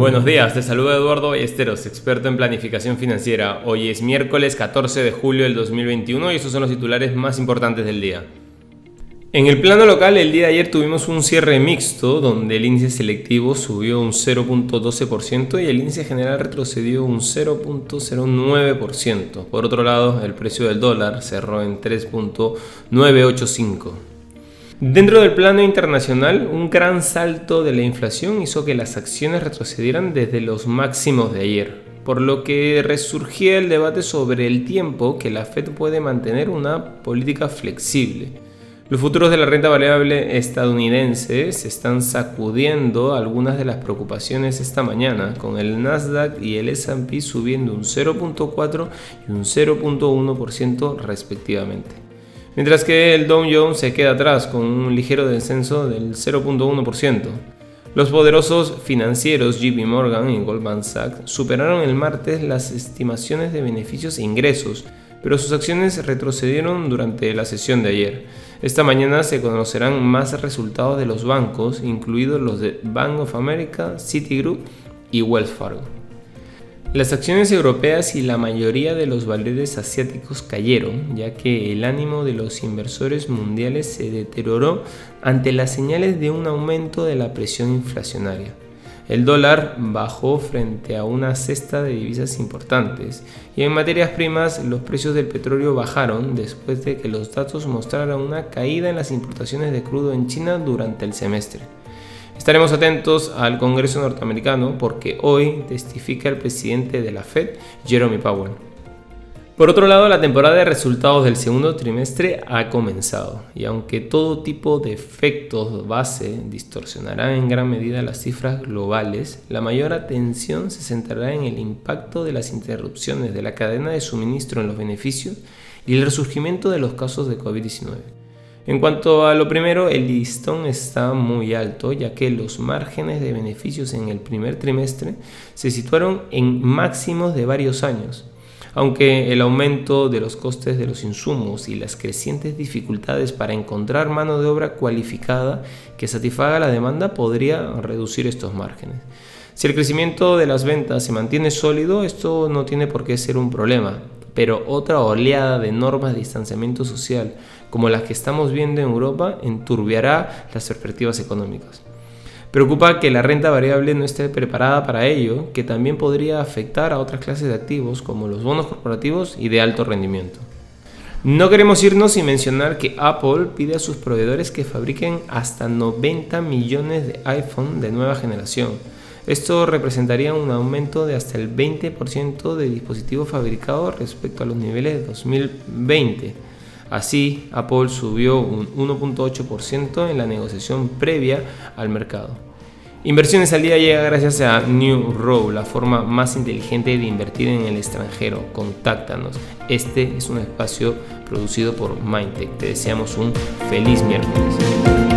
Buenos días, te saluda Eduardo Esteros, experto en planificación financiera. Hoy es miércoles 14 de julio del 2021 y estos son los titulares más importantes del día. En el plano local, el día de ayer tuvimos un cierre mixto donde el índice selectivo subió un 0.12% y el índice general retrocedió un 0.09%. Por otro lado, el precio del dólar cerró en 3.985. Dentro del plano internacional, un gran salto de la inflación hizo que las acciones retrocedieran desde los máximos de ayer, por lo que resurgía el debate sobre el tiempo que la Fed puede mantener una política flexible. Los futuros de la renta variable estadounidense se están sacudiendo algunas de las preocupaciones esta mañana, con el Nasdaq y el SP subiendo un 0.4 y un 0.1% respectivamente. Mientras que el Dow Jones se queda atrás con un ligero descenso del 0.1%. Los poderosos financieros JP Morgan y Goldman Sachs superaron el martes las estimaciones de beneficios e ingresos, pero sus acciones retrocedieron durante la sesión de ayer. Esta mañana se conocerán más resultados de los bancos, incluidos los de Bank of America, Citigroup y Wells Fargo. Las acciones europeas y la mayoría de los valores asiáticos cayeron, ya que el ánimo de los inversores mundiales se deterioró ante las señales de un aumento de la presión inflacionaria. El dólar bajó frente a una cesta de divisas importantes y en materias primas los precios del petróleo bajaron después de que los datos mostraran una caída en las importaciones de crudo en China durante el semestre. Estaremos atentos al Congreso norteamericano porque hoy testifica el presidente de la Fed, Jeremy Powell. Por otro lado, la temporada de resultados del segundo trimestre ha comenzado y aunque todo tipo de efectos base distorsionarán en gran medida las cifras globales, la mayor atención se centrará en el impacto de las interrupciones de la cadena de suministro en los beneficios y el resurgimiento de los casos de COVID-19. En cuanto a lo primero, el listón está muy alto, ya que los márgenes de beneficios en el primer trimestre se situaron en máximos de varios años aunque el aumento de los costes de los insumos y las crecientes dificultades para encontrar mano de obra cualificada que satisfaga la demanda podría reducir estos márgenes. Si el crecimiento de las ventas se mantiene sólido, esto no tiene por qué ser un problema, pero otra oleada de normas de distanciamiento social, como las que estamos viendo en Europa, enturbiará las perspectivas económicas. Preocupa que la renta variable no esté preparada para ello, que también podría afectar a otras clases de activos como los bonos corporativos y de alto rendimiento. No queremos irnos sin mencionar que Apple pide a sus proveedores que fabriquen hasta 90 millones de iPhone de nueva generación. Esto representaría un aumento de hasta el 20% de dispositivos fabricados respecto a los niveles de 2020. Así, Apple subió un 1.8% en la negociación previa al mercado. Inversiones al día llega gracias a New Row, la forma más inteligente de invertir en el extranjero. Contáctanos. Este es un espacio producido por Mindtech. Te deseamos un feliz miércoles.